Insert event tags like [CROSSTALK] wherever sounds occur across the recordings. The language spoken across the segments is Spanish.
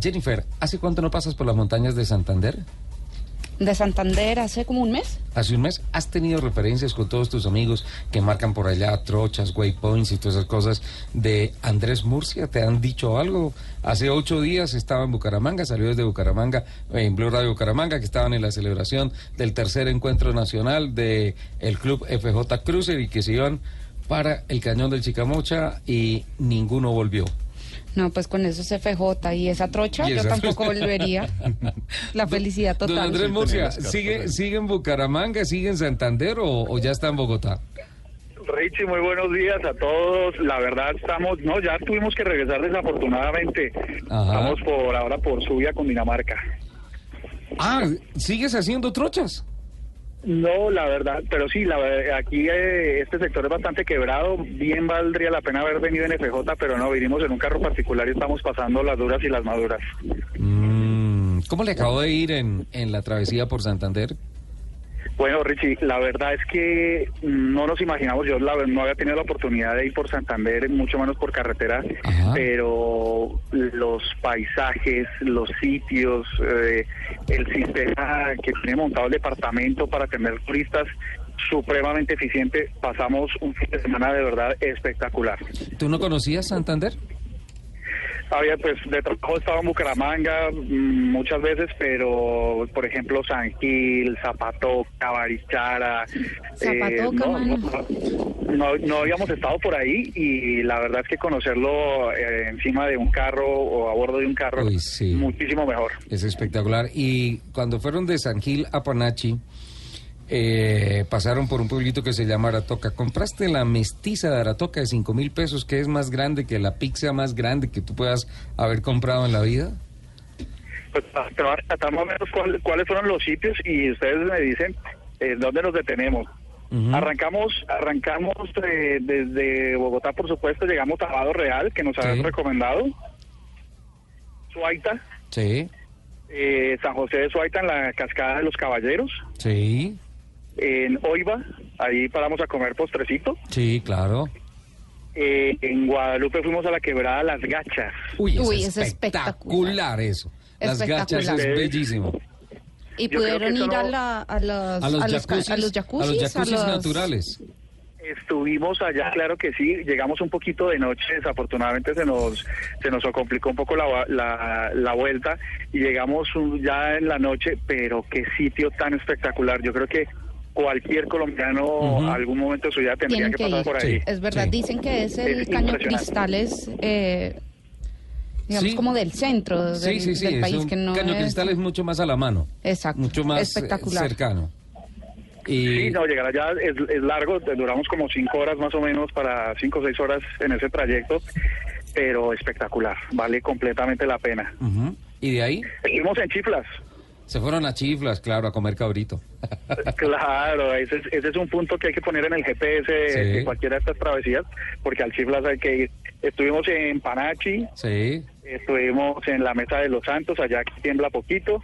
Jennifer, ¿hace cuánto no pasas por las montañas de Santander? De Santander hace como un mes. Hace un mes. ¿Has tenido referencias con todos tus amigos que marcan por allá trochas, waypoints y todas esas cosas de Andrés Murcia? ¿Te han dicho algo? Hace ocho días estaba en Bucaramanga, salió desde Bucaramanga, en Blue Radio Bucaramanga, que estaban en la celebración del tercer encuentro nacional del el club FJ Cruiser y que se iban para el cañón del Chicamocha y ninguno volvió. No, pues con esos FJ y esa trocha, Y yo esa- tampoco volvería. [LAUGHS] La felicidad Don total. Andrés Murcia, ¿sigue, ¿sigue en Bucaramanga, sigue en Santander o, o ya está en Bogotá? Richie, muy buenos días a todos. La verdad estamos, no, ya tuvimos que regresar desafortunadamente. Ajá. Estamos por ahora por Subia con Dinamarca. Ah, ¿sigues haciendo trochas? No, la verdad, pero sí, la, aquí eh, este sector es bastante quebrado. Bien valdría la pena haber venido en FJ, pero no, vinimos en un carro particular y estamos pasando las duras y las maduras. Mm, ¿Cómo le acabó de ir en la travesía por Santander? Bueno, Richie, la verdad es que no nos imaginamos, yo la, no había tenido la oportunidad de ir por Santander, mucho menos por carretera, Ajá. pero los paisajes, los sitios, eh, el sistema que tiene montado el departamento para tener turistas supremamente eficiente, pasamos un fin de semana de verdad espectacular. ¿Tú no conocías Santander? Había, pues, de trabajo estaba en Bucaramanga mm, muchas veces, pero, por ejemplo, San Gil, Zapatoca, Barichara. Zapatoca, no, mano. no, no, no habíamos estado por ahí y la verdad es que conocerlo eh, encima de un carro o a bordo de un carro, Uy, sí. muchísimo mejor. Es espectacular. Y cuando fueron de San Gil a Panachi, eh, pasaron por un pueblito que se llama Aratoca. Compraste la mestiza de Aratoca de 5 mil pesos, que es más grande que la pizza más grande que tú puedas haber comprado en la vida. Pues, te voy a relatar más o menos cuál- cuáles fueron los sitios y ustedes me dicen eh, dónde nos detenemos. Arrancamos, arrancamos eh, desde Bogotá, por supuesto, llegamos a Vado Real, que nos Sí. habían recomendado. Suaita, Sí, eh, San José de Suaita en la Cascada de los Caballeros, sí, en Oiva, ahí paramos a comer postrecito. sí, claro. Eh, en Guadalupe fuimos a la quebrada Las Gachas. Uy, Uy, es es espectacular eso. Las gachas es bellísimo. Y Yo pudieron ir a, no- la, a, los, A los, a los ca- jacuzzis, a los jacuzzis, a los jacuzzis a los- naturales. Estuvimos allá, claro que sí, llegamos un poquito de noche, desafortunadamente se nos se nos complicó un poco la, la, la vuelta y llegamos un- ya en la noche, pero qué sitio tan espectacular. Yo creo que cualquier colombiano algún momento de su vida tendría Tienen que que pasar ir. por ahí. Sí. Es verdad, Sí. dicen que es el Es caño cristales, eh, digamos, Sí. como del centro del, Sí, sí, sí. del es país, un que no caño es... cristal es mucho más a la mano. Exacto, Mucho más eh, espectacular. cercano. Y Sí, no, llegar allá es, es largo, duramos como cinco horas más o menos para cinco o seis horas en ese trayecto, pero espectacular, vale completamente la pena. Y de ahí Estuvimos en Chiflas, se fueron a Chiflas, claro, a comer cabrito. [LAUGHS] Claro, ese es, ese es un punto que hay que poner en el GPS Sí. de cualquiera de estas travesías, porque al Chiflas hay que ir. Estuvimos en Panachi, Sí. estuvimos en la Mesa de los Santos, allá que tiembla poquito.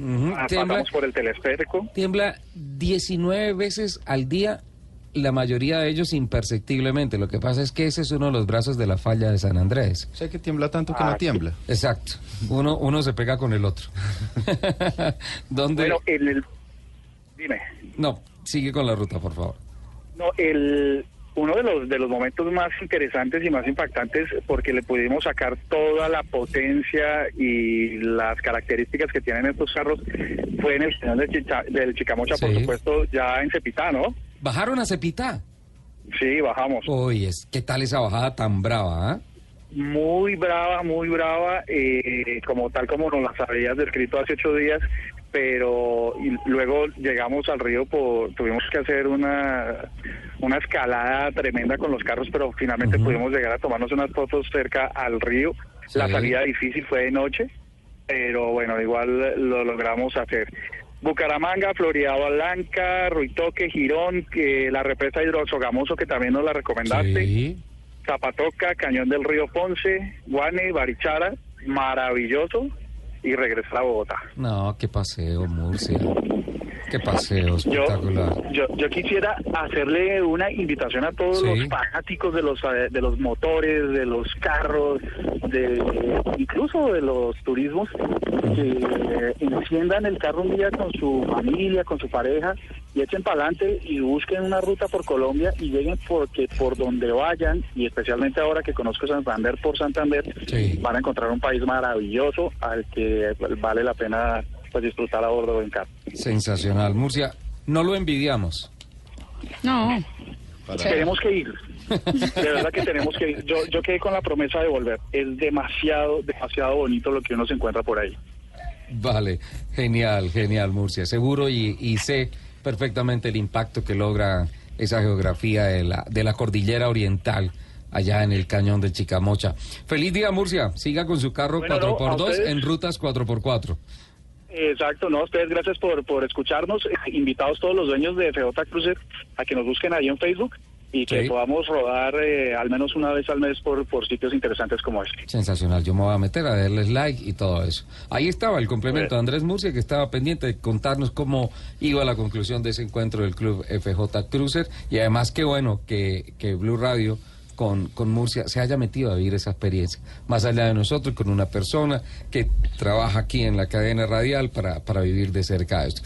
Ah, Tiembla, por el telesférico. tiembla 19 veces al día, la mayoría de ellos imperceptiblemente. Lo que pasa es que ese es uno de los brazos de la falla de San Andrés. O sea que tiembla tanto que Ah, no tiembla. Exacto. Uno, uno se pega con el otro. [LAUGHS] ¿Dónde? Bueno, en el... Dime. No, sigue con la ruta, por favor. No, el uno de los de los momentos más interesantes y más impactantes porque le pudimos sacar toda la potencia y las características que tienen estos carros fue en el canal del, Chicha- del Chicamocha, por supuesto, ya en Cepitá, ¿no? ¿Bajaron a Cepita? Sí, bajamos. Uy, es, ¿qué tal esa bajada tan brava? ah? Muy brava, muy brava, eh, como tal como nos las habías descrito hace ocho días, pero luego llegamos al río, por, tuvimos que hacer una, una escalada tremenda con los carros, pero finalmente pudimos llegar a tomarnos unas fotos cerca al río. La salida difícil fue de noche, pero bueno, igual lo logramos hacer. Bucaramanga, Florida Blanca, Ruitoque, Girón, que la represa Hidrosogamoso, que también nos la recomendaste. Sí. Zapatoca, Cañón del Río Ponce, Guane, Barichara, maravilloso, y regresar a Bogotá. No, qué paseo, Murcia. Qué paseo espectacular. yo, yo quisiera hacerle una invitación a todos Sí. los fanáticos de los eh, de los motores, de los carros, de incluso de los turismos, que enciendan el carro un día con su familia, con su pareja y echen para adelante y busquen una ruta por Colombia y lleguen porque por donde vayan y especialmente ahora que conozco Santander por Santander Sí. van a encontrar un país maravilloso al que vale la pena pues disfrutar a bordo en carro. Sensacional. Murcia, no lo envidiamos. No. Tenemos que ir. [LAUGHS] De verdad que tenemos que ir. Yo, yo quedé con la promesa de volver. Es demasiado, demasiado bonito lo que uno se encuentra por ahí. Vale, genial, genial, Murcia. Seguro y, y sé perfectamente el impacto que logra esa geografía de la, de la cordillera oriental allá en el cañón del Chicamocha. Feliz día, Murcia. Siga con su carro Bueno, no, a 4x2 ustedes. en rutas 4x4. Exacto, no, ustedes gracias por, por escucharnos. [LAUGHS] Invitados todos los dueños de FJ Cruiser a que nos busquen ahí en Facebook y que Sí. podamos rodar eh, al menos una vez al mes por, por sitios interesantes como este. Sensacional. Yo me voy a meter a darles like y todo eso. Ahí estaba el complemento de Andrés Murcia, que estaba pendiente de contarnos cómo iba la conclusión de ese encuentro del club FJ Cruiser. Y además, qué bueno que, que Blue Radio con, con Murcia se haya metido a vivir esa experiencia. Más allá de nosotros, con una persona que trabaja aquí en la cadena radial para, para vivir de cerca esto.